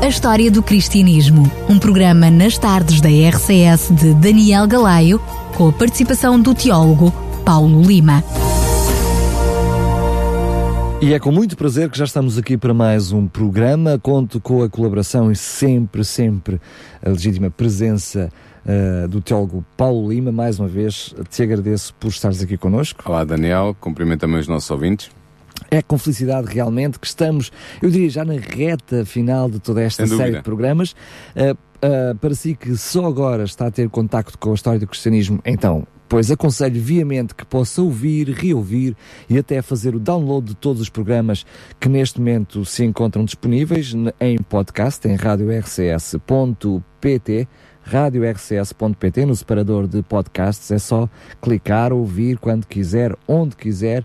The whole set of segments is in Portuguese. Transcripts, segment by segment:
A História do Cristianismo, um programa nas tardes da RCS de Daniel Galaio, com a participação do teólogo Paulo Lima. E é com muito prazer que já estamos aqui para mais um programa. Conto com a colaboração e sempre, sempre a legítima presença uh, do teólogo Paulo Lima. Mais uma vez, te agradeço por estares aqui connosco. Olá, Daniel. Cumprimento também os nossos ouvintes. É com felicidade realmente que estamos, eu diria, já na reta final de toda esta Sem série dúvida. de programas. Uh, uh, para si que só agora está a ter contacto com a história do cristianismo, então, pois aconselho viamente que possa ouvir, reouvir e até fazer o download de todos os programas que neste momento se encontram disponíveis em podcast em radiorcs.pt radiorcs.pt no separador de podcasts é só clicar, ouvir quando quiser, onde quiser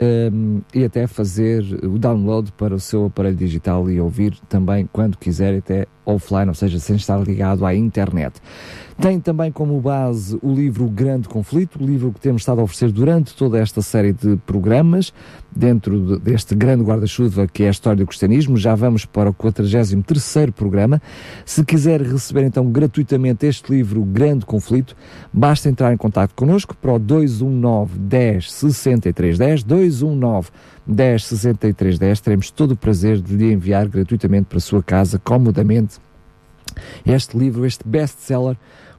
um, e até fazer o download para o seu aparelho digital e ouvir também quando quiser, até offline, ou seja, sem estar ligado à internet. Tem também como base o livro Grande Conflito, o livro que temos estado a oferecer durante toda esta série de programas, dentro de- deste grande guarda-chuva que é a história do cristianismo. Já vamos para o 43º programa. Se quiser receber então gratuitamente este livro, Grande Conflito, basta entrar em contato connosco para o 219 10 63 10, 219 10 63 10. Teremos todo o prazer de lhe enviar gratuitamente para a sua casa, comodamente, este livro, este best-seller,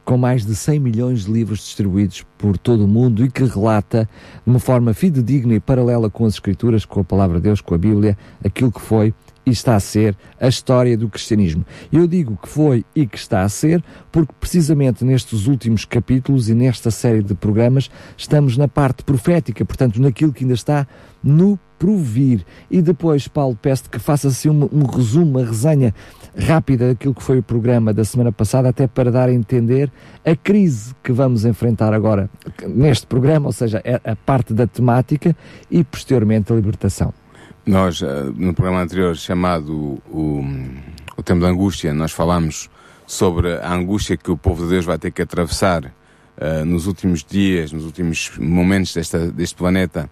com mais de 100 milhões de livros distribuídos por todo o mundo e que relata de uma forma fidedigna e paralela com as Escrituras, com a Palavra de Deus, com a Bíblia, aquilo que foi e está a ser a história do cristianismo. Eu digo que foi e que está a ser porque precisamente nestes últimos capítulos e nesta série de programas estamos na parte profética, portanto naquilo que ainda está no provir. E depois, Paulo, peço que faça assim um, um resumo, uma resenha rápida daquilo que foi o programa da semana passada, até para dar a entender a crise que vamos enfrentar agora neste programa, ou seja, a a parte da temática e posteriormente a libertação. Nós, eh, no programa anterior chamado o, o Tempo da Angústia, nós falámos sobre a angústia que o povo de Deus vai ter que atravessar eh, nos últimos dias, nos últimos momentos desta, deste planeta,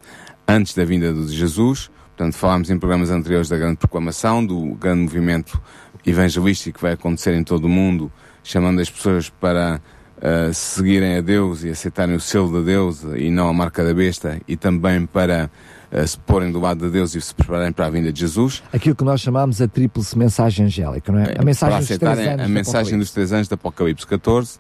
antes da vinda de Jesus. Portanto, falámos em programas anteriores da grande proclamação, do grande movimento evangelístico que vai acontecer em todo o mundo, chamando as pessoas para eh, seguirem a Deus e aceitarem o selo de Deus e não a marca da besta, e também para eh, se porem do lado de Deus e se prepararem para a vinda de Jesus. Aquilo que nós chamamos a tríplice mensagem angélica, não é? A mensagem dos três a do mensagem dos três anos de Apocalipse 14.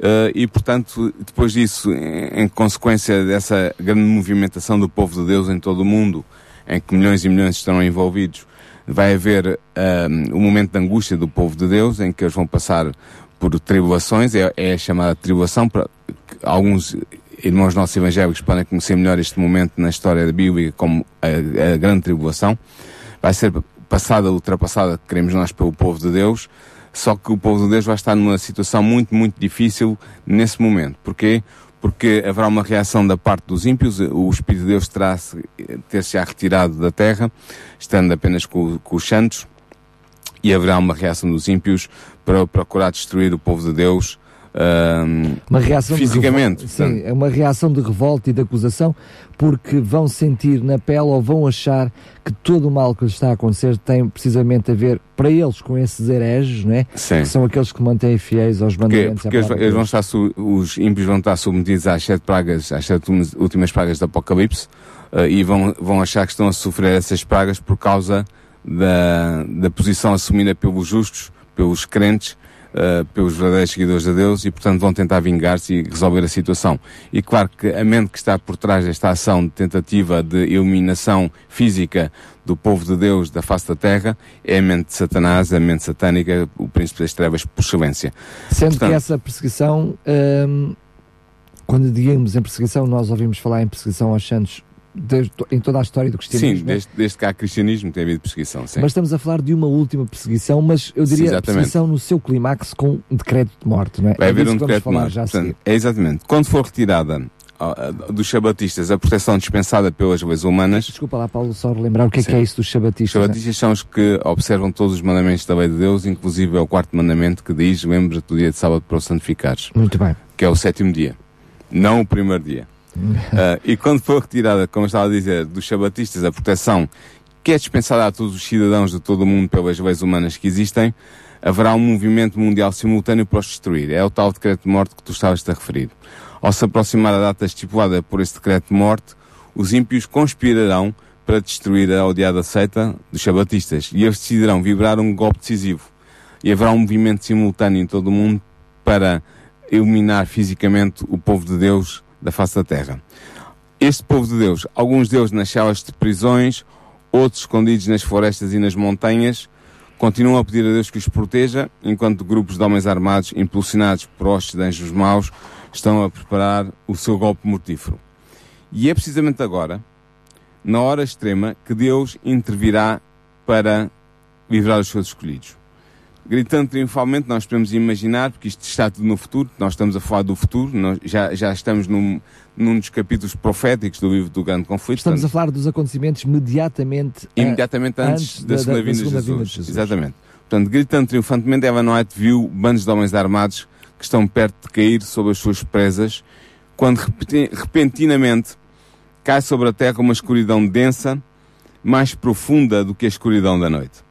eh, e, portanto, depois disso, em, em consequência dessa grande movimentação do povo de Deus em todo o mundo, em que milhões e milhões estarão envolvidos, vai haver um momento de angústia do povo de Deus, em que eles vão passar por tribulações, é, é a chamada tribulação, para alguns irmãos nossos evangélicos podem conhecer melhor este momento na história da Bíblia como a, a grande tribulação. Vai ser passada, ultrapassada, queremos nós, pelo povo de Deus, só que o povo de Deus vai estar numa situação muito, muito difícil nesse momento. Porquê? Porque haverá uma reação da parte dos ímpios, o Espírito de Deus terá ter-se retirado da terra, estando apenas com, com os santos, e haverá uma reação dos ímpios para procurar destruir o povo de Deus uma reação fisicamente. Sim, é uma reação de revolta e de acusação, porque vão sentir na pele ou vão achar que todo o mal que lhes está a acontecer tem precisamente a ver, para eles, com esses hereges, não é? Sim. Que são aqueles que mantêm fiéis aos Porque, mandamentos. porque à eles, vão estar, os ímpios vão estar submetidos às sete pragas, às sete últimas- pragas do Apocalipse, eh, e vão, vão achar que estão a sofrer essas pragas por causa da, da posição assumida pelos justos, pelos crentes, eh, pelos verdadeiros seguidores de Deus, e portanto vão tentar vingar-se e resolver a situação. E claro que a mente que está por trás desta ação de tentativa de eliminação física do povo de Deus da face da terra é a mente de Satanás, a mente satânica, o príncipe das trevas por excelência. Sendo Portanto- que essa perseguição, hum, quando digamos em perseguição, nós ouvimos falar em perseguição aos santos em toda a história do cristianismo. Sim, é? desde, desde que há cristianismo tem havido perseguição, sim. Mas estamos a falar de uma última perseguição, mas eu Sim, diria exatamente. perseguição no seu clímax com um decreto de morte, não é? Vai É haver um decreto de morte. Portanto, é exatamente. Quando for retirada dos sabatistas a proteção dispensada pelas leis humanas. Desculpa lá, Paulo, só relembrar o que é, que é isso dos sabatistas. Os sabatistas são os que observam todos os mandamentos da lei de Deus, inclusive é o quarto mandamento que diz: lembra-te do dia de sábado para o santificares. Muito bem. Que é o sétimo dia, não o primeiro dia. Uh, e quando for retirada, como estava a dizer, dos sabatistas a proteção que é dispensada a todos os cidadãos de todo o mundo pelas leis humanas que existem, haverá um movimento mundial simultâneo para os destruir. É o tal decreto de morte que tu estavas a referir. Ao se aproximar a data estipulada por esse decreto de morte, os ímpios conspirarão para destruir a odiada seita dos sabatistas e eles decidirão vibrar um golpe decisivo. E haverá um movimento simultâneo em todo o mundo para eliminar fisicamente o povo de Deus da face da terra. Este povo de Deus, alguns deles nas celas de prisões, outros escondidos nas florestas e nas montanhas, continuam a pedir a Deus que os proteja, enquanto grupos de homens armados, impulsionados por hostes de anjos maus, estão a preparar o seu golpe mortífero. E é precisamente agora, na hora extrema, que Deus intervirá para livrar os seus escolhidos. Gritando triunfalmente, nós podemos imaginar, porque isto está tudo no futuro, nós estamos a falar do futuro, nós já, já estamos num, num dos capítulos proféticos do livro do Grande Conflito. Estamos portanto, a falar dos acontecimentos imediatamente, imediatamente antes, antes da, da, segunda, vinda, de Jesus. Jesus. Exatamente. Portanto, gritando triunfantemente, Evan White viu bandos de homens armados que estão perto de cair sobre as suas presas, quando repentinamente cai sobre a terra uma escuridão densa, mais profunda do que a escuridão da noite.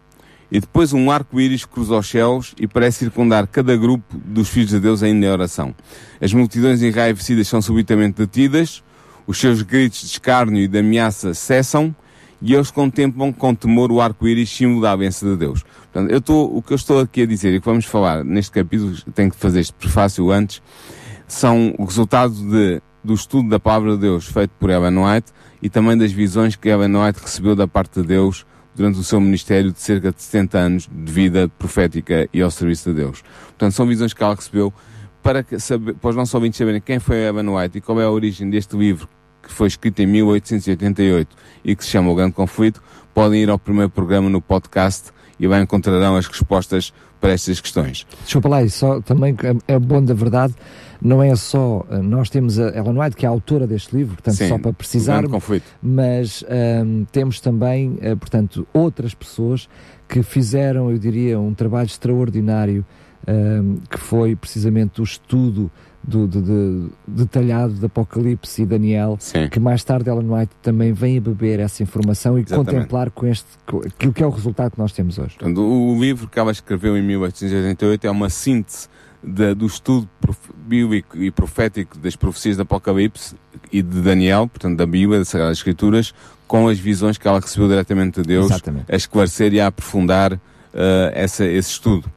E depois um arco-íris cruza os céus e parece circundar cada grupo dos filhos de Deus ainda em oração. As multidões enraivecidas são subitamente detidas, os seus gritos de escárnio e de ameaça cessam, e eles contemplam com temor o arco-íris símbolo da bênção de Deus. Portanto, eu estou, o que eu estou aqui a dizer e que vamos falar neste capítulo, tenho que fazer este prefácio antes, são o resultado de, do estudo da palavra de Deus feito por Ellen White e também das visões que Ellen White recebeu da parte de Deus durante o seu ministério de cerca de 70 anos de vida profética e ao serviço de Deus. Portanto, são visões que ela recebeu para, saber, para os nossos ouvintes saberem quem foi Ellen White e qual é a origem deste livro que foi escrito em 1888 e que se chama O Grande Conflito, podem ir ao primeiro programa no podcast e lá encontrarão as respostas para estas questões. Desculpa lá, e só também é bom da verdade, não é só, eh, nós temos a Ellen White, que é a autora deste livro, portanto, Sim, só para precisar, mas um, ehm, temos também, uh, portanto, outras pessoas que fizeram, eu diria, um trabalho extraordinário, um, ehm, que foi precisamente o estudo do, do, do, detalhado de Apocalipse e Daniel, Sim. que mais tarde Ellen White também vem a beber essa informação e Exatamente. contemplar com este, com, aquilo que é o resultado que nós temos hoje. Portanto, o livro que ela escreveu em 1888 é uma síntese do estudo bíblico e profético das profecias de Apocalipse e de Daniel, portanto da Bíblia, das Sagradas Escrituras, com as visões que ela recebeu diretamente de Deus, Exatamente. a esclarecer e a aprofundar uh, essa, esse estudo.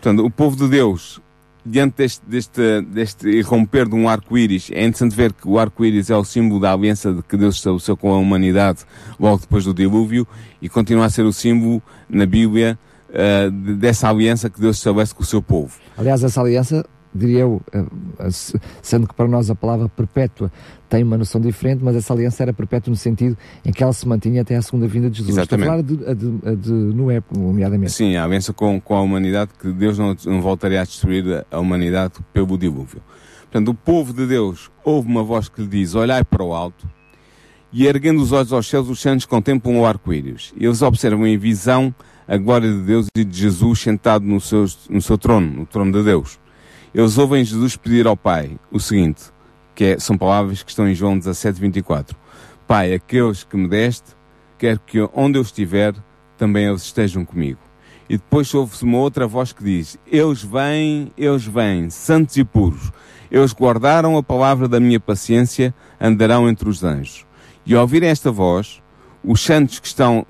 Portanto, o povo de Deus diante deste, deste, deste romper de um arco-íris, é interessante ver que o arco-íris é o símbolo da aliança que Deus estabeleceu com a humanidade logo depois do dilúvio e continua a ser o símbolo na Bíblia uh, dessa aliança que Deus estabelece com o seu povo. Aliás, essa aliança diria eu, eh, sendo que para nós a palavra perpétua tem uma noção diferente, mas essa aliança era perpétua no sentido em que ela se mantinha até a segunda vinda de Jesus. Exatamente. Estou a falar de, a de, a de Noé, nomeadamente. Sim, a aliança com, com a humanidade, que Deus não, não voltaria a destruir a humanidade pelo dilúvio. Portanto, o povo de Deus ouve uma voz que lhe diz, olhai para o alto, e erguendo os olhos aos céus, os santos contemplam o arco-íris. Eles observam em visão a glória de Deus e de Jesus sentado no seu, no seu trono, no trono de Deus eles ouvem Jesus pedir ao Pai o seguinte, que é, são palavras que estão em João 17, 24. Pai, aqueles que me deste, quero que onde eu estiver, também eles estejam comigo. E depois ouve-se uma outra voz que diz, eles vêm, eles vêm, santos e puros. Eles guardaram a palavra da minha paciência, andarão entre os anjos. E ao ouvir esta voz, os santos que estão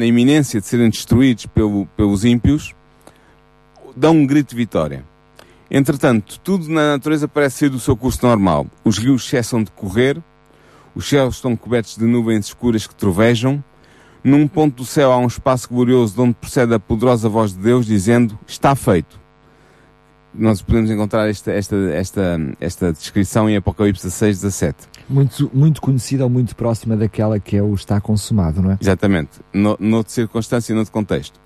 na iminência de serem destruídos pelo, pelos ímpios, dão um grito de vitória. Entretanto, tudo na natureza parece ser do seu curso normal. Os rios cessam de correr, os céus estão cobertos de nuvens escuras que trovejam. Num ponto do céu há um espaço glorioso de onde procede a poderosa voz de Deus dizendo: Está feito. Nós podemos encontrar esta, esta, esta, esta descrição em Apocalipse 16, 17. Muito, muito conhecida ou muito próxima daquela que é o está consumado, não é? Exatamente. No, noutra circunstância e noutro contexto.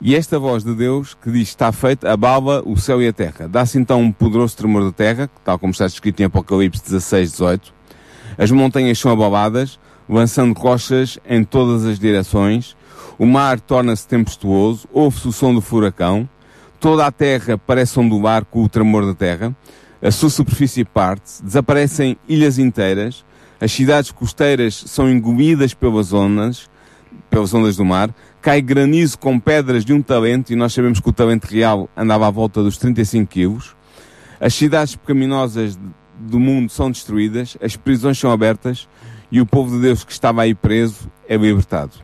E esta voz de Deus que diz está feito, abala o céu e a terra. Dá-se então um poderoso tremor da terra, tal como está escrito em Apocalipse 16, 18. As montanhas são abaladas, lançando rochas em todas as direções. O mar torna-se tempestuoso, ouve-se o som do furacão. Toda a terra parece ondular com o tremor da terra. A sua superfície parte, desaparecem ilhas inteiras. As cidades costeiras são engolidas pelas ondas, pelas ondas do mar cai granizo com pedras de um talento, e nós sabemos que o talento real andava à volta dos 35 quilos. As cidades pecaminosas do mundo são destruídas, as prisões são abertas e o povo de Deus que estava aí preso é libertado.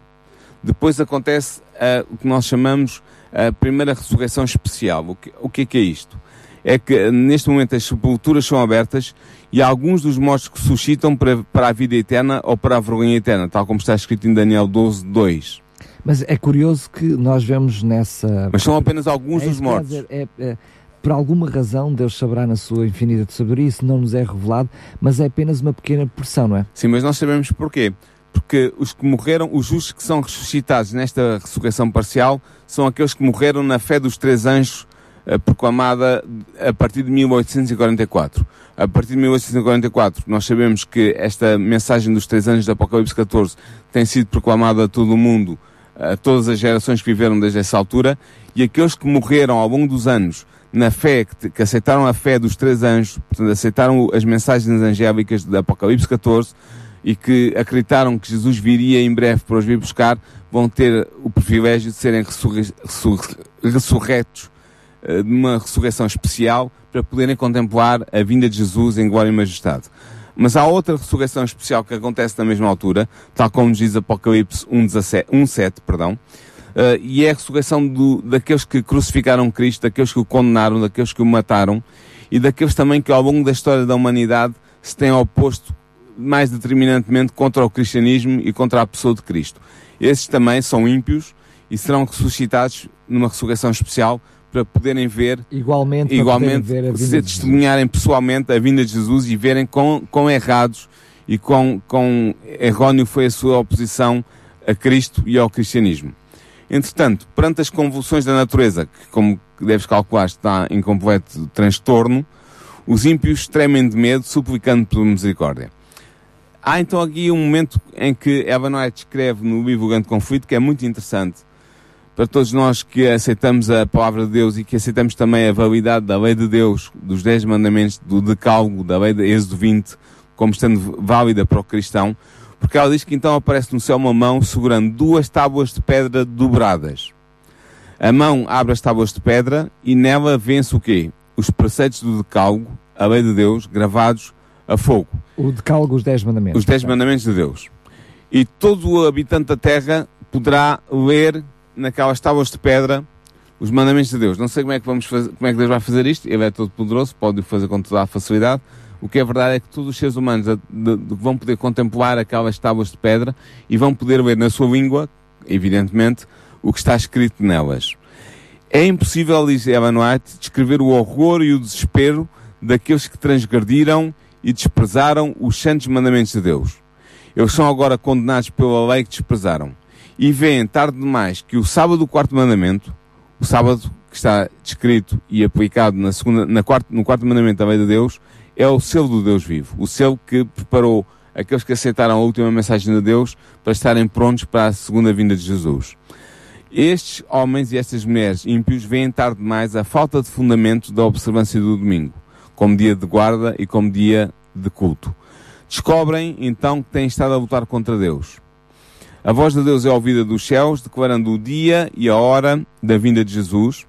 Depois acontece uh, o que nós chamamos a primeira ressurreição especial. O que, o que é que é isto? É que neste momento as sepulturas são abertas e alguns dos mortos que suscitam para, para a vida eterna ou para a vergonha eterna, tal como está escrito em Daniel 12, 2. Mas é curioso que nós vemos nessa. Mas são apenas alguns é dos mortos. Dizer, é, é, por alguma razão, Deus saberá na sua infinita de sabedoria, isso não nos é revelado, mas é apenas uma pequena porção, não é? Sim, mas nós sabemos porquê. Porque os que morreram, os justos que são ressuscitados nesta ressurreição parcial, são aqueles que morreram na fé dos três anjos uh, proclamada a partir de 1844. A partir de 1844, nós sabemos que esta mensagem dos três anjos do Apocalipse 14 tem sido proclamada a todo o mundo a todas as gerações que viveram desde essa altura e aqueles que morreram ao longo dos anos na fé, que, que aceitaram a fé dos três anjos, portanto, aceitaram as mensagens angélicas do Apocalipse 14 e que acreditaram que Jesus viria em breve para os vir buscar, vão ter o privilégio de serem ressurre, ressurre, ressurretos uh, numa ressurreição especial para poderem contemplar a vinda de Jesus em glória e majestade. Mas há outra ressurreição especial que acontece na mesma altura, tal como nos diz Apocalipse 1.7, perdão, uh, e é a ressurreição do, daqueles que crucificaram Cristo, daqueles que o condenaram, daqueles que o mataram, e daqueles também que ao longo da história da humanidade se têm oposto mais determinantemente contra o cristianismo e contra a pessoa de Cristo. Esses também são ímpios e serão ressuscitados numa ressurreição especial para poderem ver igualmente, igualmente ver se testemunharem pessoalmente a vinda de Jesus e verem quão, quão errados e quão, quão erróneo foi a sua oposição a Cristo e ao cristianismo. Entretanto, perante as convulsões da natureza, que como deves calcular está em completo transtorno, os ímpios tremem de medo, suplicando por misericórdia. Há então aqui um momento em que Evan White escreve no livro Grande Conflito que é muito interessante, para todos nós que aceitamos a palavra de Deus e que aceitamos também a validade da lei de Deus, dos dez mandamentos, do decálogo, da lei de Êxodo 20, como estando válida para o cristão, porque ela diz que então aparece no céu uma mão segurando duas tábuas de pedra dobradas. A mão abre as tábuas de pedra e nela vence o quê? Os preceitos do decálogo, a lei de Deus, gravados a fogo. O decálogo, os dez mandamentos. Os dez mandamentos de Deus. E todo o habitante da terra poderá ler naquelas tábuas de pedra os mandamentos de Deus. Não sei como é que vamos fazer, como é que Deus vai fazer isto. Ele é todo poderoso, pode o fazer com toda a facilidade. O que é verdade é que todos os seres humanos vão poder contemplar aquelas tábuas de pedra e vão poder ler na sua língua, evidentemente, o que está escrito nelas. É impossível, diz Ellen White, descrever o horror e o desespero daqueles que transgrediram e desprezaram os santos mandamentos de Deus. Eles são agora condenados pela lei que desprezaram e veem tarde demais que o sábado do quarto mandamento, o sábado que está descrito e aplicado na segunda, na quarto, no quarto mandamento da lei de Deus, é o selo do Deus vivo. O selo que preparou aqueles que aceitaram a última mensagem de Deus para estarem prontos para a segunda vinda de Jesus. Estes homens e estas mulheres ímpios veem tarde demais a falta de fundamento da observância do domingo, como dia de guarda e como dia de culto. Descobrem então que têm estado a lutar contra Deus. A voz de Deus é ouvida dos céus, declarando o dia e a hora da vinda de Jesus,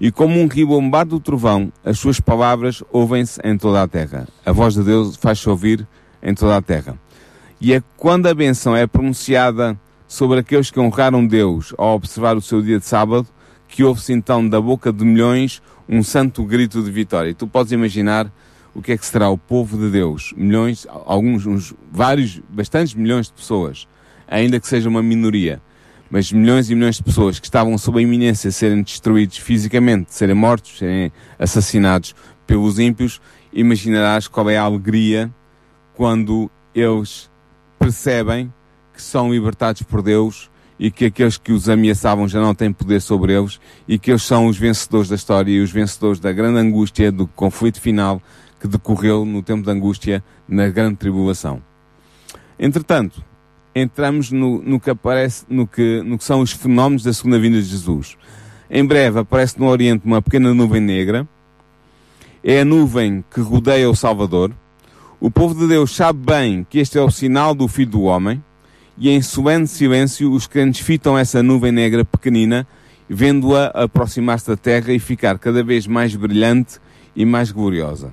e como um ribombar do trovão, as suas palavras ouvem-se em toda a terra. A voz de Deus faz-se ouvir em toda a terra. E é quando a benção é pronunciada sobre aqueles que honraram Deus ao observar o seu dia de sábado, que ouve-se então da boca de milhões um santo grito de vitória. E tu podes imaginar o que é que será o povo de Deus. Milhões, alguns, uns, vários, bastantes milhões de pessoas ainda que seja uma minoria, mas milhões e milhões de pessoas que estavam sob a iminência de serem destruídos fisicamente, de serem mortos, de serem assassinados pelos ímpios, imaginarás qual é a alegria quando eles percebem que são libertados por Deus e que aqueles que os ameaçavam já não têm poder sobre eles e que eles são os vencedores da história e os vencedores da grande angústia do conflito final que decorreu no tempo da angústia na grande tribulação. Entretanto, entramos no, no, que aparece, no que, no que são os fenómenos da segunda vinda de Jesus. Em breve aparece no Oriente uma pequena nuvem negra. É a nuvem que rodeia o Salvador. O povo de Deus sabe bem que este é o sinal do Filho do Homem. E em solene silêncio os crentes fitam essa nuvem negra pequenina, vendo-a aproximar-se da terra e ficar cada vez mais brilhante e mais gloriosa.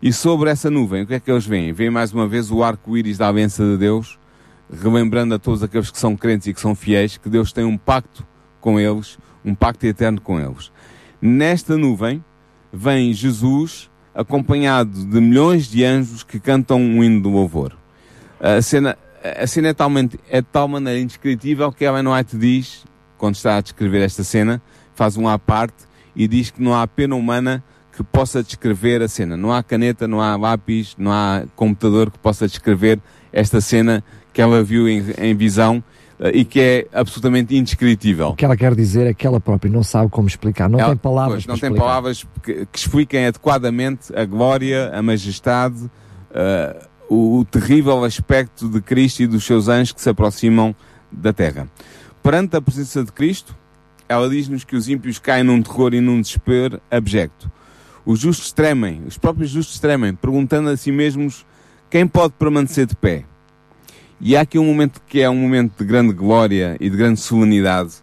E sobre essa nuvem, o que é que eles veem? Veem mais uma vez o arco-íris da aliança de Deus, relembrando a todos aqueles que são crentes e que são fiéis que Deus tem um pacto com eles, um pacto eterno com eles. Nesta nuvem vem Jesus acompanhado de milhões de anjos que cantam um hino do louvor. A cena, a cena é, talmente, é de tal maneira indescritível que Ellen White diz, quando está a descrever esta cena, faz um à parte e diz que não há pena humana que possa descrever a cena. Não há caneta, não há lápis, não há computador que possa descrever esta cena que ela viu em, em visão uh, e que é absolutamente indescritível. O que ela quer dizer é que ela própria não sabe como explicar, não ela, tem palavras pois, não tem explicar. palavras que, que, expliquem adequadamente a glória, a majestade, uh, o, o terrível aspecto de Cristo e dos seus anjos que se aproximam da terra. Perante a presença de Cristo, ela diz-nos que os ímpios caem num terror e num desespero abjecto. Os justos tremem, os próprios justos tremem, perguntando a si mesmos quem pode permanecer de pé. E há aqui um momento que é um momento de grande glória e de grande solenidade,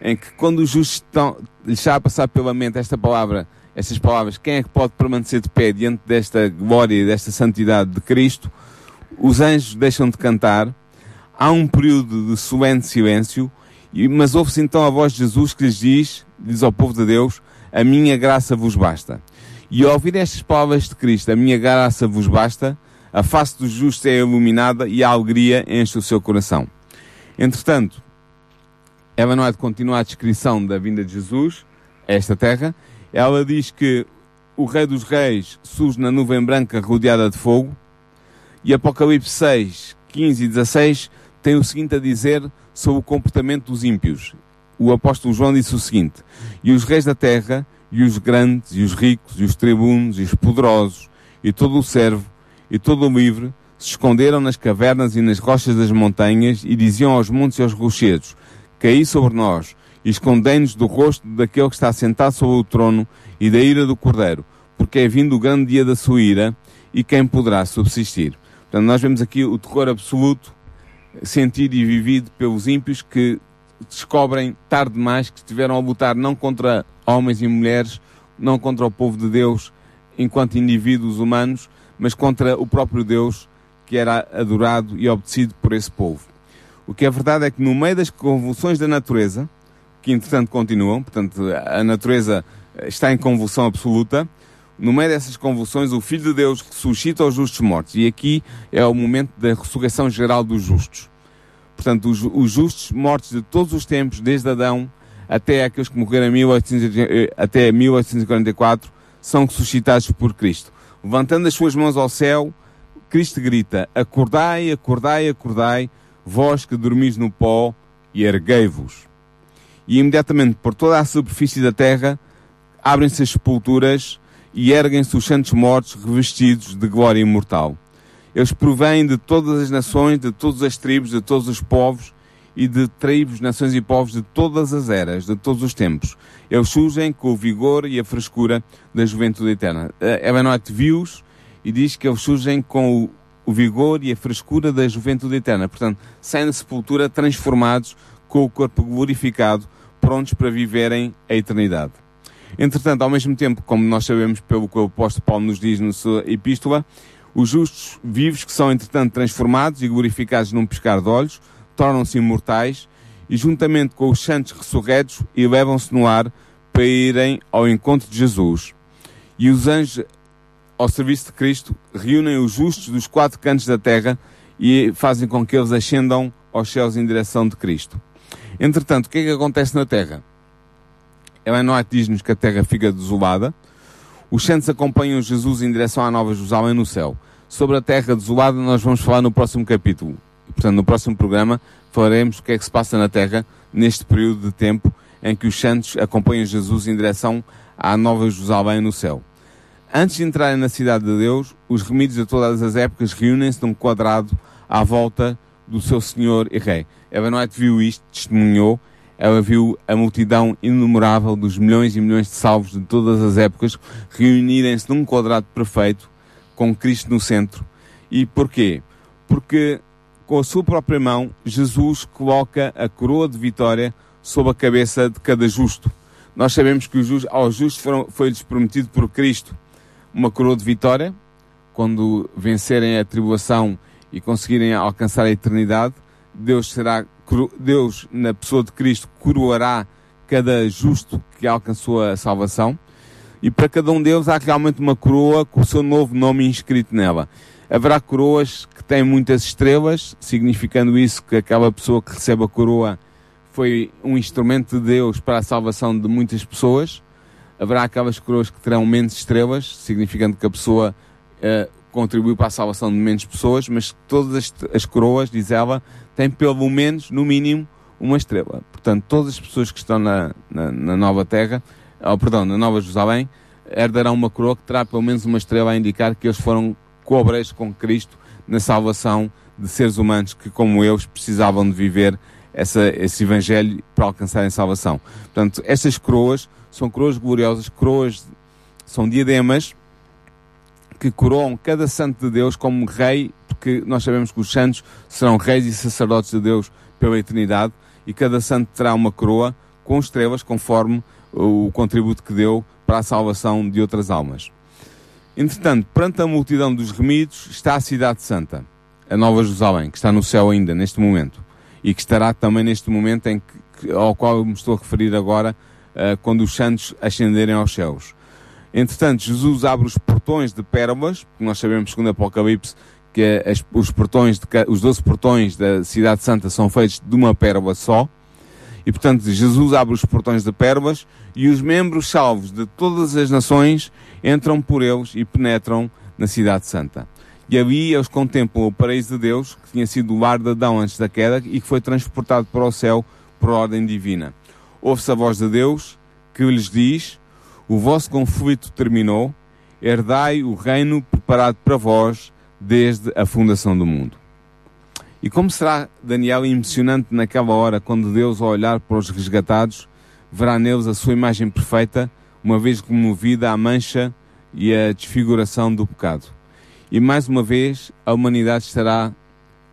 em que quando os justos estão, lhes está a passar pela mente esta palavra, estas palavras, quem é que pode permanecer de pé diante desta glória e desta santidade de Cristo, os anjos deixam de cantar, há um período de solene silêncio, mas ouve-se então a voz de Jesus que lhes diz, diz ao povo de Deus, a minha graça vos basta. E ao ouvir estas palavras de Cristo, a minha graça vos basta, a face dos justos é iluminada e a alegria enche o seu coração. Entretanto, ela não é de continuar a descrição da vinda de Jesus a esta terra. Ela diz que o Rei dos Reis surge na nuvem branca rodeada de fogo. E Apocalipse 6, 15 e 16 tem o seguinte a dizer sobre o comportamento dos ímpios. O apóstolo João disse o seguinte: E os reis da terra, e os grandes, e os ricos, e os tribunos, e os poderosos, e todo o servo, e todo o livre se esconderam nas cavernas e nas rochas das montanhas e diziam aos montes e aos rochedos: Caí sobre nós e escondei-nos do rosto daquele que está sentado sobre o trono e da ira do cordeiro, porque é vindo o grande dia da sua ira e quem poderá subsistir. Portanto, nós vemos aqui o terror absoluto sentido e vivido pelos ímpios que descobrem tarde demais que estiveram a lutar não contra homens e mulheres, não contra o povo de Deus enquanto indivíduos humanos, mas contra o próprio Deus que era adorado e obedecido por esse povo. O que é verdade é que no meio das convulsões da natureza, que entretanto continuam, portanto a natureza está em convulsão absoluta, no meio dessas convulsões o Filho de Deus ressuscita os justos mortos e aqui é o momento da ressurreição geral dos justos. Portanto, os, os justos mortos de todos os tempos, desde Adão até aqueles que morreram em 1800, até 1844, são ressuscitados por Cristo. Levantando as suas mãos ao céu, Cristo grita: Acordai, acordai, acordai, vós que dormis no pó, e erguei-vos. E imediatamente por toda a superfície da terra abrem-se as sepulturas e erguem-se os santos mortos revestidos de glória imortal. Eles provêm de todas as nações, de todas as tribos, de todos os povos e de tribos, nações e povos de todas as eras, de todos os tempos. Eles surgem com o vigor e a frescura da juventude eterna. Ellen White viu-os e diz que eles surgem com o, o vigor e a frescura da juventude eterna. Portanto, saem da sepultura transformados com o corpo glorificado, prontos para viverem a eternidade. Entretanto, ao mesmo tempo, como nós sabemos pelo que o apóstolo Paulo nos diz na sua epístola, os justos vivos que são, entretanto, transformados e glorificados num piscar de olhos, tornam-se imortais e, juntamente com os santos ressurretos, elevam-se no ar para irem ao encontro de Jesus. E os anjos, ao serviço de Cristo, reúnem os justos dos quatro cantos da terra e fazem com que eles ascendam aos céus em direção de Cristo. Entretanto, o que é que acontece na terra? Ellen White diz-nos que a terra fica desolada, os santos acompanham Jesus em direção à Nova Jerusalém no céu. Sobre a terra desolada nós vamos falar no próximo capítulo. portanto, no próximo programa falaremos o que é que se passa na Terra neste período de tempo em que os santos acompanham Jesus em direção à Nova Jerusalém no céu. Antes de entrarem na cidade de Deus, os remidos de todas as épocas reúnem-se num quadrado à volta do seu Senhor e Rei. Eva White viu isto, testemunhou, ela viu a multidão inumerável dos milhões e milhões de salvos de todas as épocas reunirem-se num quadrado perfeito, com Cristo no centro. E porquê? Porque com a sua própria mão, Jesus coloca a coroa de vitória sob a cabeça de cada justo. Nós sabemos que aos justos foi-lhes prometido por Cristo uma coroa de vitória, quando vencerem a tribulação e conseguirem alcançar a eternidade, Deus será, Deus na pessoa de Cristo coroará cada justo que alcançou a salvação. E para cada um deles há realmente uma coroa com o seu novo nome inscrito nela. Haverá coroas que têm muitas estrelas, significando isso que aquela pessoa que recebe a coroa foi um instrumento de Deus para a salvação de muitas pessoas. Haverá aquelas coroas que terão menos estrelas, significando que a pessoa uh, contribuiu para a salvação de menos pessoas, mas todas as, as coroas, diz ela, têm pelo menos, no mínimo, uma estrela. Portanto, todas as pessoas que estão na, na, na nova terra, oh, perdão, na Nova Jerusalém, herdarão uma coroa que terá pelo menos uma estrela a indicar que eles foram coobreiros com Cristo na salvação de seres humanos que, como eles, precisavam de viver essa, esse Evangelho para alcançarem salvação. Portanto, estas coroas são coroas gloriosas, coroas, são diademas que coroam cada santo de Deus como rei, porque nós sabemos que os santos serão reis e sacerdotes de Deus pela eternidade, e cada santo terá uma coroa com estrelas, conforme o contributo que deu para a salvação de outras almas. Entretanto, perante a multidão dos remidos está a cidade santa, a Nova Jerusalém, que está no céu ainda, neste momento, e que estará também neste momento em que, ao qual eu me estou a referir agora, uh, quando os santos ascenderem aos céus. Entretanto, Jesus abre os portões de pérolas, porque nós sabemos, segundo Apocalipse, que as, os portões, de, os 12 portões da Cidade Santa são feitos de uma pérola só. E, portanto, Jesus abre os portões de pérolas e os membros salvos de todas as nações entram por eles e penetram na Cidade Santa. E ali eles contemplam o paraíso de Deus, que tinha sido o lar de Adão antes da queda e que foi transportado para o céu por ordem divina. Ouve-se a voz de Deus que lhes diz: o vosso conflito terminou, herdai o reino preparado para vós desde a fundação do mundo. E como será Daniel emocionante naquela hora, quando Deus, ao olhar para os resgatados, verá neles a sua imagem perfeita, uma vez comovida à mancha e à desfiguração do pecado. E mais uma vez, a humanidade estará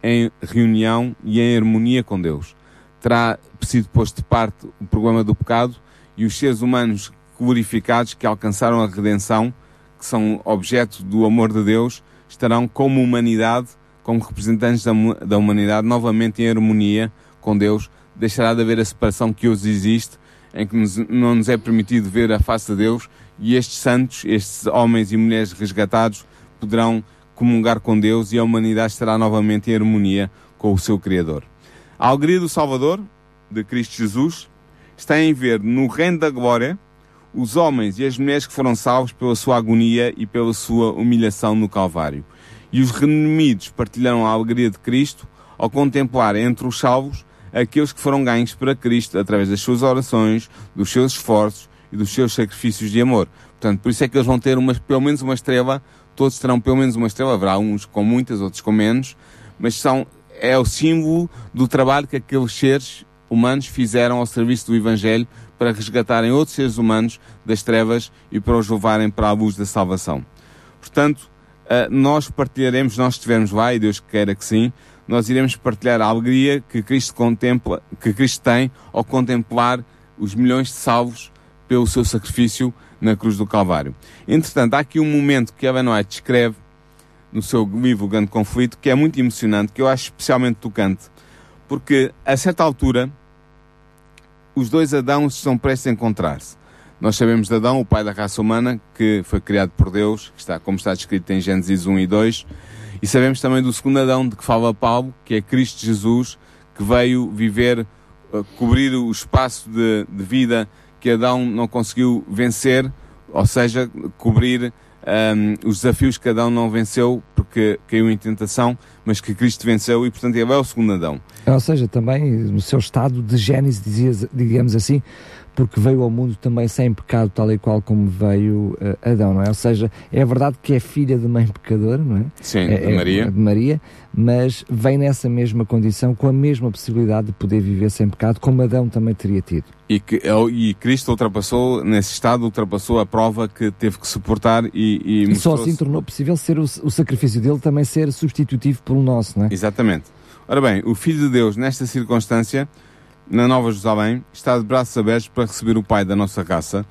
em reunião e em harmonia com Deus. Terá sido posto de parte o problema do pecado e os seres humanos glorificados que alcançaram a redenção, que são objeto do amor de Deus, estarão como humanidade, como representantes da, da humanidade, novamente em harmonia com Deus. Deixará de haver a separação que hoje existe, em que não nos é permitido ver a face de Deus, e estes santos, estes homens e mulheres resgatados, poderão comungar com Deus e a humanidade estará novamente em harmonia com o seu Criador. A alegria do Salvador, de Cristo Jesus, está em ver no reino da glória os homens e as mulheres que foram salvos pela sua agonia e pela sua humilhação no Calvário. E os redimidos partilharão a alegria de Cristo ao contemplar entre os salvos aqueles que foram ganhos para Cristo através das suas orações, dos seus esforços e dos seus sacrifícios de amor. Portanto, por isso é que eles vão ter uma, pelo menos uma estrela, todos terão pelo menos uma estrela, haverá uns com muitas, outros com menos, mas são, é o símbolo do trabalho que aqueles seres humanos fizeram ao serviço do Evangelho para resgatarem outros seres humanos das trevas e para os levarem para a luz da salvação. Portanto, eh, nós partilharemos, nós estivermos lá, e Deus queira que sim, nós iremos partilhar a alegria que Cristo contempla, que Cristo tem ao contemplar os milhões de salvos pelo seu sacrifício na cruz do Calvário. Entretanto, há aqui um momento que Ellen White descreve no seu livro Grande Conflito, que é muito emocionante, que eu acho especialmente tocante, porque a certa altura os dois Adãos estão prestes a encontrar-se. Nós sabemos de Adão, o pai da raça humana, que foi criado por Deus, que está, como está descrito em Gênesis 1 e 2, e sabemos também do segundo Adão, de que fala Paulo, que é Cristo Jesus, que veio viver, uh, cobrir o espaço de, de, vida que Adão não conseguiu vencer, ou seja, cobrir um, os desafios que Adão não venceu, porque caiu em tentação, mas que Cristo venceu e, portanto, ele é o segundo Adão. Ou seja, também no seu estado de Gênesis, digamos assim, porque veio ao mundo também sem pecado, tal e qual como veio uh, Adão, não é? Ou seja, é verdade que é filha de mãe pecadora, não é? Sim, é, de Maria. É, de Maria, mas vem nessa mesma condição, com a mesma possibilidade de poder viver sem pecado, como Adão também teria tido. E, que, e Cristo ultrapassou, nesse estado, ultrapassou a prova que teve que suportar e, e, e só assim tornou possível ser o, o sacrifício dele também ser substitutivo pelo nosso, não é? Exatamente. Ora bem, o Filho de Deus, nesta circunstância, na Nova Jerusalém, está de braços abertos para receber o pai da nossa raça,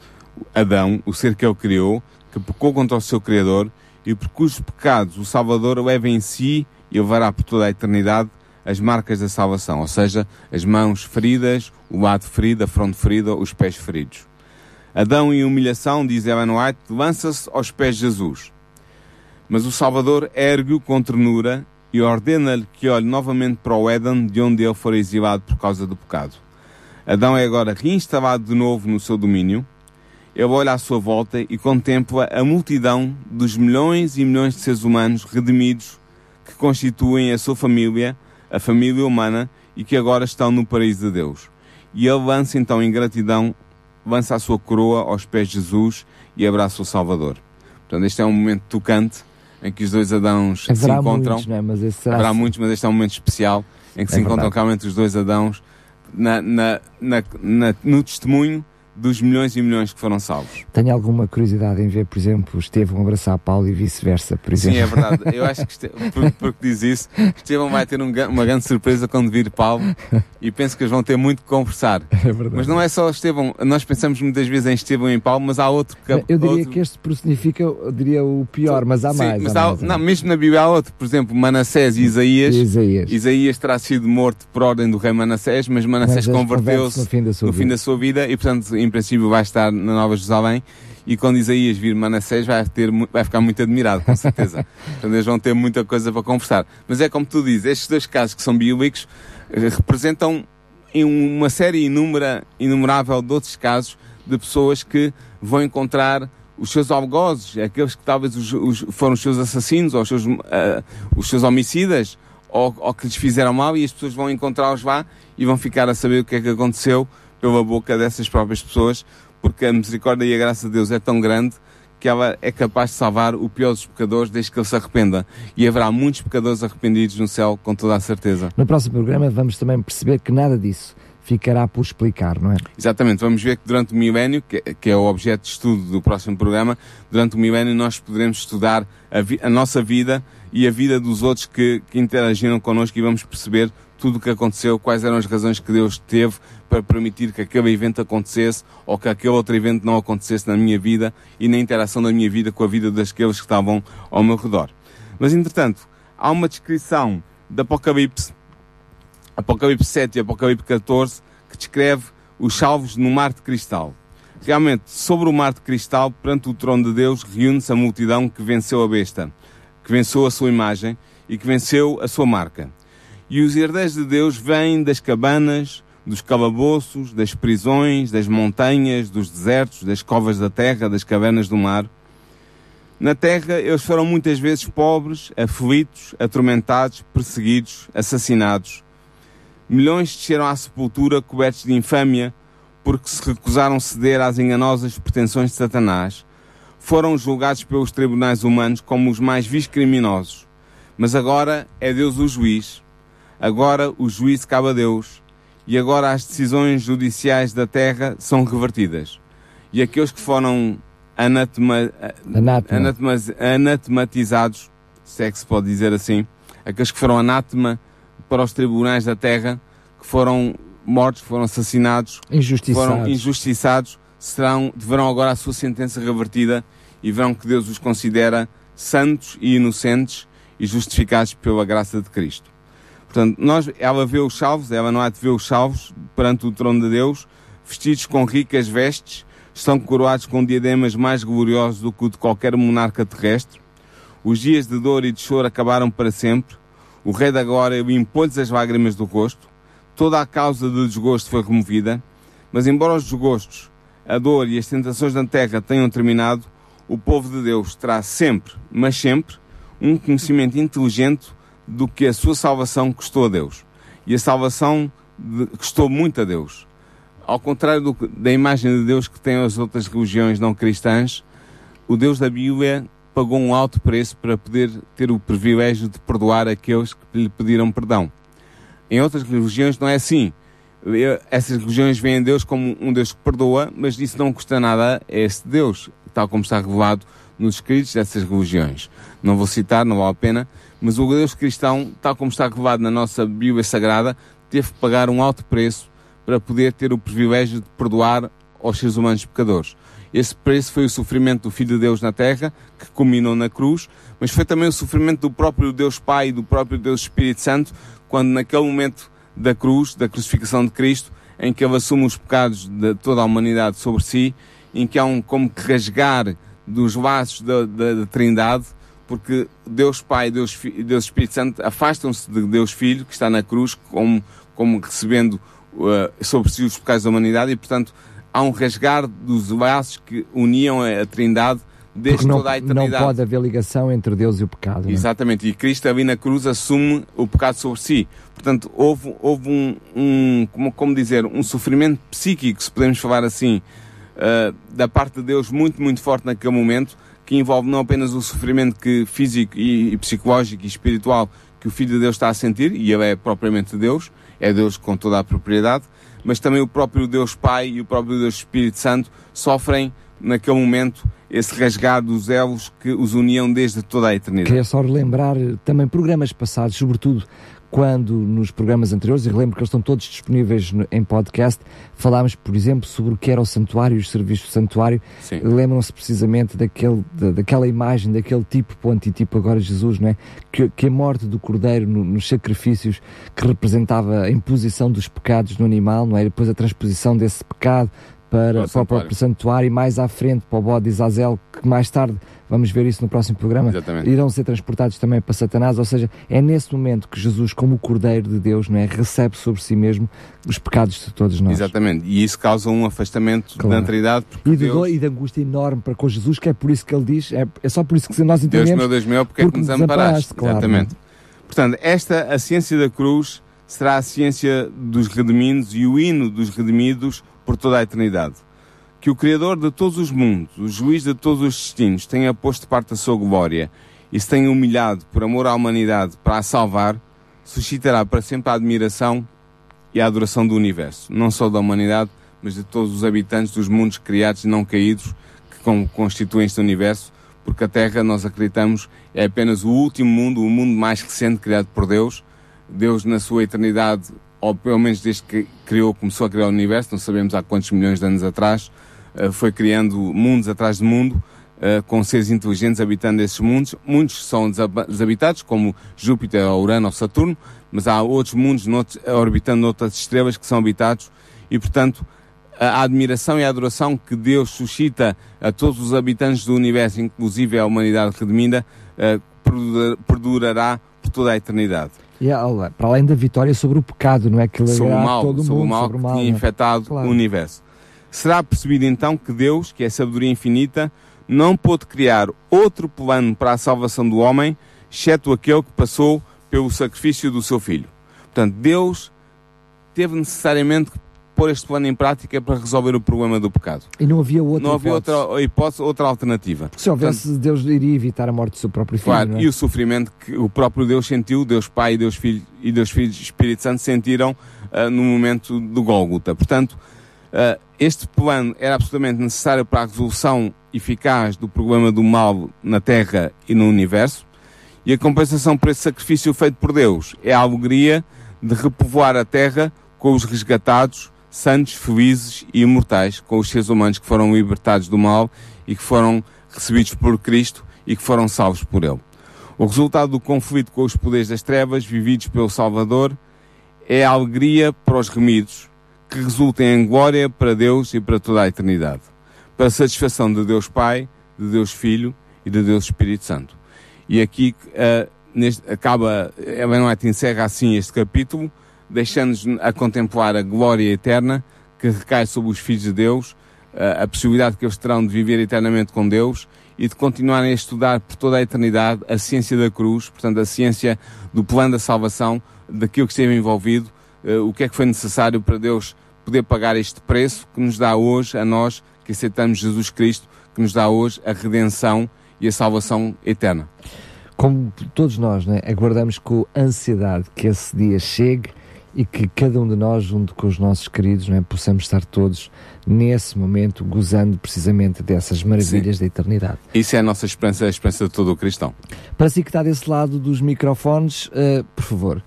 Adão, o ser que ele criou, que pecou contra o seu Criador e por cujos pecados o Salvador leva em si e levará por toda a eternidade as marcas da salvação, ou seja, as mãos feridas, o lado ferido, a fronte ferida, os pés feridos. Adão, em humilhação, diz Ellen White, lança-se aos pés de Jesus. Mas o Salvador ergue-o com ternura e ordena-lhe que olhe novamente para o Éden, de onde ele fora exilado por causa do pecado. Adão é agora reinstalado de novo no seu domínio. Ele olha à sua volta e contempla a multidão dos milhões e milhões de seres humanos redimidos que constituem a sua família, a família humana, e que agora estão no paraíso de Deus. E ele lança então em gratidão, lança a sua coroa aos pés de Jesus e abraça o Salvador. Portanto, este é um momento tocante em que os dois Adãos Haverá se encontram. Muitos, é? mas esse será Haverá muitos, mas este é um momento especial em que É se encontram verdade. realmente os dois Adãos na, na, na, na- no testemunho dos milhões e milhões que foram salvos. Tenho alguma curiosidade em ver, por exemplo, Estevão abraçar Paulo e vice-versa, por Sim, exemplo. é verdade. Eu acho que, este, por, porque diz isso, Estevão vai ter um uma grande surpresa quando vir Paulo e penso que eles vão ter muito que conversar. É verdade. Mas não é só Estevão, nós pensamos muitas vezes em Estevão e em Paulo, mas há outro que. Eu diria outro- que este personifica, eu diria, o pior, mas há Sim, mais. mas há há- mais, não, mesmo na Bíblia há outro, por exemplo, Manassés e Isaías. Isaías. Isaías terá sido morto por ordem do rei Manassés, mas Manassés converteu-se no fim da no fim da sua vida e, portanto, em princípio vai estar na Nova Jerusalém. E quando Isaías vir Manassés vai, ter, vai ficar muito admirado, com certeza. portanto, eles vão ter muita coisa para conversar. Mas é como tu dizes, estes dois casos que são bíblicos eh, representam uma série inúmera, inumerável de outros casos de pessoas que vão encontrar os seus algozes, aqueles que talvez os, os- foram os seus assassinos ou os seus, ah, os seus homicidas ou, ou que lhes fizeram mal e as pessoas vão encontrá-los lá e vão ficar a saber o que é que aconteceu pela boca dessas próprias pessoas, porque a misericórdia e a graça de Deus é tão grande que ela é capaz de salvar o pior dos pecadores desde que ele se arrependa. E haverá muitos pecadores arrependidos no céu, com toda a certeza. No próximo programa vamos também perceber que nada disso ficará por explicar, não é? Exatamente, vamos ver que durante o milénio, que, é o objeto de estudo do próximo programa, durante o milénio nós poderemos estudar a, vi- a nossa vida e a vida dos outros que, que interagiram connosco e vamos perceber tudo o que aconteceu, quais eram as razões que Deus teve para permitir que aquele evento acontecesse ou que aquele outro evento não acontecesse na minha vida e na interação da minha vida com a vida daqueles que estavam ao meu redor. Mas, entretanto, há uma descrição de Apocalipse Apocalipse 7 e Apocalipse 14, que descreve os salvos no mar de cristal. Realmente, sobre o mar de cristal, perante o trono de Deus, reúne-se a multidão que venceu a besta, que venceu a sua imagem e que venceu a sua marca. E os herdeiros de Deus vêm das cabanas, dos calabouços, das prisões, das montanhas, dos desertos, das covas da terra, das cavernas do mar. Na terra, eles foram muitas vezes pobres, aflitos, atormentados, perseguidos, assassinados. Milhões desceram à sepultura cobertos de infâmia porque se recusaram ceder às enganosas pretensões de Satanás. Foram julgados pelos tribunais humanos como os mais vis criminosos. Mas agora é Deus o juiz. Agora o juízo cabe a Deus. E agora as decisões judiciais da terra são revertidas. E aqueles que foram anatema, anatemas- anatematizados, se é que se pode dizer assim, aqueles que foram anátema para os tribunais da terra, que foram mortos, foram assassinados, Injustiçados. foram injustiçados, serão, deverão agora a sua sentença revertida e verão que Deus os considera santos e inocentes e justificados pela graça de Cristo. Portanto, nós, ela vê os salvos, ela não há de ver os salvos perante o trono de Deus, vestidos com ricas vestes, estão coroados com diademas mais gloriosos do que o de qualquer monarca terrestre. Os dias de dor e de choro acabaram para sempre. O rei da glória limpou-lhes as lágrimas do rosto. Toda a causa do desgosto foi removida. Mas embora os desgostos, a dor e as tentações da terra tenham terminado, o povo de Deus terá sempre, mas sempre, um conhecimento inteligente do que a sua salvação custou a Deus. E a salvação de, custou muito a Deus. Ao contrário do, da imagem de Deus que têm as outras religiões não cristãs, o Deus da Bíblia pagou um alto preço para poder ter o privilégio de perdoar aqueles que lhe pediram perdão. Em outras religiões não é assim. Essas religiões veem Deus como um Deus que perdoa, mas isso não custa nada a esse Deus, tal como está revelado nos escritos dessas religiões. Não vou citar, não vale a pena, mas o Deus cristão, tal como está revelado na nossa Bíblia Sagrada, teve que pagar um alto preço para poder ter o privilégio de perdoar aos seres humanos pecadores. Esse preço foi o sofrimento do Filho de Deus na terra, que culminou na cruz, mas foi também o sofrimento do próprio Deus Pai e do próprio Deus Espírito Santo, quando naquele momento da cruz, da crucificação de Cristo, em que ele assume os pecados de toda a humanidade sobre si, em que há um como que rasgar dos laços da, da, da Trindade, porque Deus Pai e Deus, Deus Espírito Santo afastam-se de Deus Filho, que está na cruz, como, como recebendo uh, sobre si os pecados da humanidade, e portanto há um rasgar dos laços que uniam a, Trindade desde não, toda a eternidade. Não pode haver ligação entre Deus e o pecado. É? Exatamente, e Cristo ali na cruz assume o pecado sobre si. Portanto, houve, houve um, um como, como, dizer, um sofrimento psíquico, se podemos falar assim, uh, da parte de Deus muito, muito forte naquele momento, que envolve não apenas o sofrimento que físico e, e psicológico e espiritual que o Filho de Deus está a sentir, e ele é propriamente Deus, é Deus com toda a propriedade, mas também o próprio Deus Pai e o próprio Deus Espírito Santo sofrem naquele momento esse rasgar dos elos que os uniam desde toda a eternidade. Queria só relembrar também programas passados, sobretudo quando nos programas anteriores, e relembro que eles estão todos disponíveis em podcast, falámos, por exemplo, sobre o que era o santuário e os serviços do santuário. Lembram-se precisamente daquele, da, daquela imagem, daquele tipo, o antitipo agora Jesus, não é? Que, que a morte do cordeiro no, nos sacrifícios que representava a imposição dos pecados no animal, não é? Depois a transposição desse pecado para, para o próprio santuário e mais à frente para o bode de que mais tarde, vamos ver isso no próximo programa, Exatamente. irão ser transportados também para Satanás, ou seja, é nesse momento que Jesus, como o Cordeiro de Deus, não é, recebe sobre si mesmo os pecados de todos nós. Exatamente, e isso causa um afastamento claro. da antridade. E de, Deus... e de angústia enorme para com Jesus, que é por isso que ele diz, é, é só por isso que nós entendemos... Deus meu, Deus meu, porque, porque é que nos amparaste? Claro, Exatamente. Portanto, esta, a ciência da cruz, será a ciência dos redimidos e o hino dos redimidos por toda a eternidade que o Criador de todos os mundos, o juiz de todos os destinos, tenha posto de parte da sua glória e se tenha humilhado por amor à humanidade para a salvar, suscitará para sempre a admiração e a adoração do universo, não só da humanidade, mas de todos os habitantes dos mundos criados e não caídos que constituem este universo, porque a Terra, nós acreditamos, é apenas o último mundo, o mundo mais recente criado por Deus. Deus, na sua eternidade, ou pelo menos desde que criou, começou a criar o universo, não sabemos há quantos milhões de anos atrás, eh, foi criando mundos atrás de mundo, eh, com seres inteligentes habitando esses mundos. Muitos são desabitados, como Júpiter, Urano ou Saturno, mas há outros mundos orbitando outras estrelas que são habitados e, portanto, a admiração e a adoração que Deus suscita a todos os habitantes do universo, inclusive a humanidade redimida, eh, perdurará por toda a eternidade. E para além da vitória sobre o pecado, não é que ele sobre o mal, todo sobre o mal sobre o mal que tinha é? infectado claro. o universo. Será percebido então que Deus, que é sabedoria infinita, não pôde criar outro plano para a salvação do homem, exceto aquele que passou pelo sacrifício do seu filho. Portanto, Deus teve necessariamente que pôr este plano em prática para resolver o problema do pecado. E não havia outra Não havia hipótese. outra hipótese, outra alternativa. Porque se houvesse, Portanto, Deus iria evitar a morte do seu próprio filho. Claro, é? e o sofrimento que o próprio Deus sentiu, Deus Pai, Deus Filho e Deus Filho Espírito Santo sentiram uh, no momento do Gólgota. Portanto, Uh, este plano era absolutamente necessário para a resolução eficaz do problema do mal na Terra e no universo, e a compensação por esse sacrifício feito por Deus é a alegria de repovoar a Terra com os resgatados, santos, felizes e imortais, com os seres humanos que foram libertados do mal e que foram recebidos por Cristo e que foram salvos por Ele. O resultado do conflito com os poderes das trevas, vividos pelo Salvador, é a alegria para os remidos, que resultem em glória para Deus e para toda a eternidade, para a satisfação de Deus Pai, de Deus Filho e de Deus Espírito Santo. E aqui uh, neste, acaba, não é, encerra assim este capítulo, deixando-nos a contemplar a glória eterna que recai sobre os filhos de Deus, a possibilidade que eles terão de viver eternamente com Deus e de continuarem a estudar por toda a eternidade a ciência da cruz, portanto, a ciência do plano da salvação, daquilo que esteve envolvido, uh, o que é que foi necessário para Deus poder pagar este preço que nos dá hoje a nós que aceitamos Jesus Cristo, que nos dá hoje a redenção e a salvação eterna. Como todos nós, né, aguardamos com ansiedade que esse dia chegue e que cada um de nós, junto com os nossos queridos, né, possamos estar todos nesse momento gozando precisamente dessas maravilhas Sim. da eternidade. Isso é a nossa esperança, a esperança de todo o cristão. Para si que está desse lado dos microfones, uh, por favor,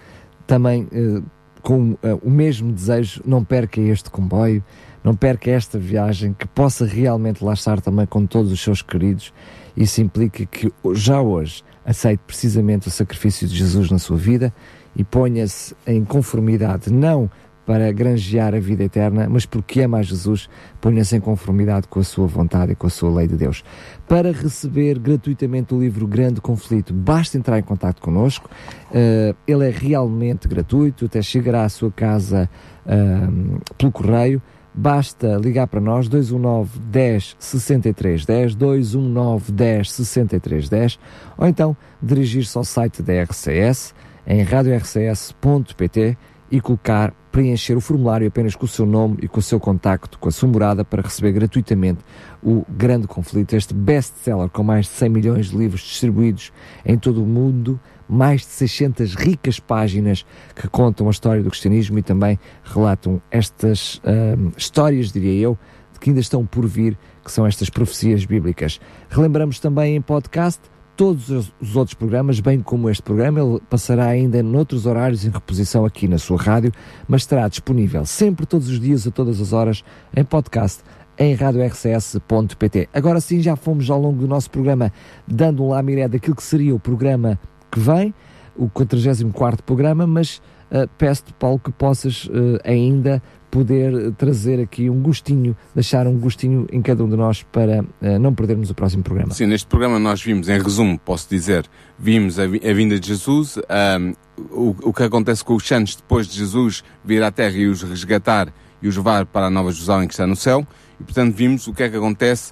também uh, com uh, o mesmo desejo, não perca este comboio, não perca esta viagem, que possa realmente lá estar também com todos os seus queridos. Isso implica que já hoje aceite precisamente o sacrifício de Jesus na sua vida e ponha-se em conformidade, não para granjear a vida eterna, mas porque ama a Jesus, ponha-se em conformidade com a sua vontade e com a sua lei de Deus. Para receber gratuitamente o livro Grande Conflito, basta entrar em contato connosco. Uh, ele é realmente gratuito, até chegará à sua casa uh, pelo correio. Basta ligar para nós 219 10 63 10 219 10 63 10 ou então dirigir-se ao site da RCS em radiorcs.pt e colocar, preencher o formulário apenas com o seu nome e com o seu contacto, com a sua morada, para receber gratuitamente o Grande Conflito, este best-seller com mais de 100 milhões de livros distribuídos em todo o mundo, mais de 600 ricas páginas que contam a história do cristianismo e também relatam estas hum, histórias, diria eu, que ainda estão por vir, que são estas profecias bíblicas. Relembramos também em podcast todos os outros programas, bem como este programa. Ele passará ainda noutros horários em reposição aqui na sua rádio, mas estará disponível sempre, todos os dias, a todas as horas, em podcast em radiorcs.pt. Agora sim, já fomos ao longo do nosso programa dando um lamiré daquilo que seria o programa que vem, o 44 programa, mas uh, peço-te, Paulo, que possas uh, ainda poder trazer aqui um gostinho, deixar um gostinho em cada um de nós para uh, não perdermos o próximo programa. Sim, neste programa nós vimos, em resumo, posso dizer, vimos a, a vinda de Jesus, um, o, o que acontece com os santos depois de Jesus vir à Terra e os resgatar e os levar para a Nova Jerusalém que está no céu, e portanto vimos o que é que acontece,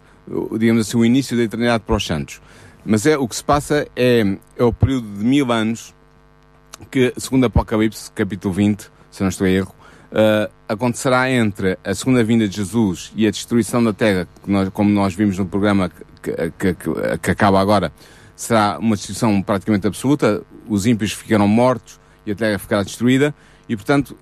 digamos assim, o início da eternidade para os santos. Mas é, o que se passa é, é o período de mil anos que, segundo Apocalipse, capítulo 20, se não estou em erro, uh, acontecerá entre a segunda vinda de Jesus e a destruição da Terra, nós, como nós vimos no programa que, que, que, que acaba agora, será uma destruição praticamente absoluta, os ímpios ficarão mortos e a Terra ficará destruída, e portanto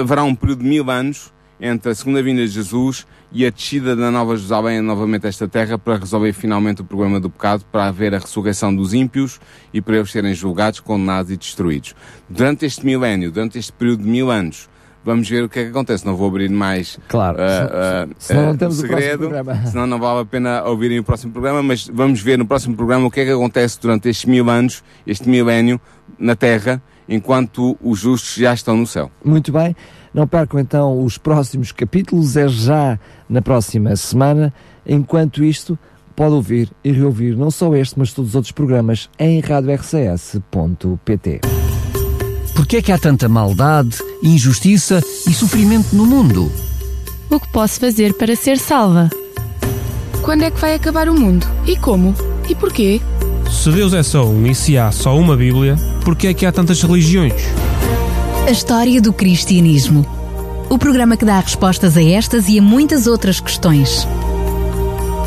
haverá um período de mil anos entre a segunda vinda de Jesus e a descida da Nova Jerusalém novamente a esta terra para resolver finalmente o problema do pecado, para haver a ressurreição dos ímpios e para eles serem julgados, condenados e destruídos. Durante este milénio, durante este período de mil anos, vamos ver o que é que acontece. Não vou abrir mais claro, uh, uh, senão não temos segredo, o senão não vale a pena ouvirem o próximo programa, mas vamos ver no próximo programa o que é que acontece durante estes mil anos, este milénio, na Terra, enquanto os justos já estão no céu. Muito bem. Não percam então os próximos capítulos, é já na próxima semana. Enquanto isto, pode ouvir e reouvir não só este, mas todos os outros programas em radiorcs.pt. Porquê é que há tanta maldade, injustiça e sofrimento no mundo? O que posso fazer para ser salva? Quando é que vai acabar o mundo? E como? E porquê? Se Deus é só um e se há só uma Bíblia, porquê é que há tantas religiões? A história do cristianismo. O programa que dá respostas a estas e a muitas outras questões.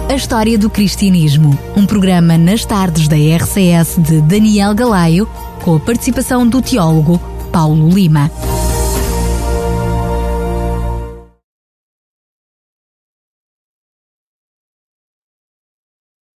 A história do cristianismo. Um programa nas tardes da RCS de Daniel Galaio com a participação do teólogo Paulo Lima.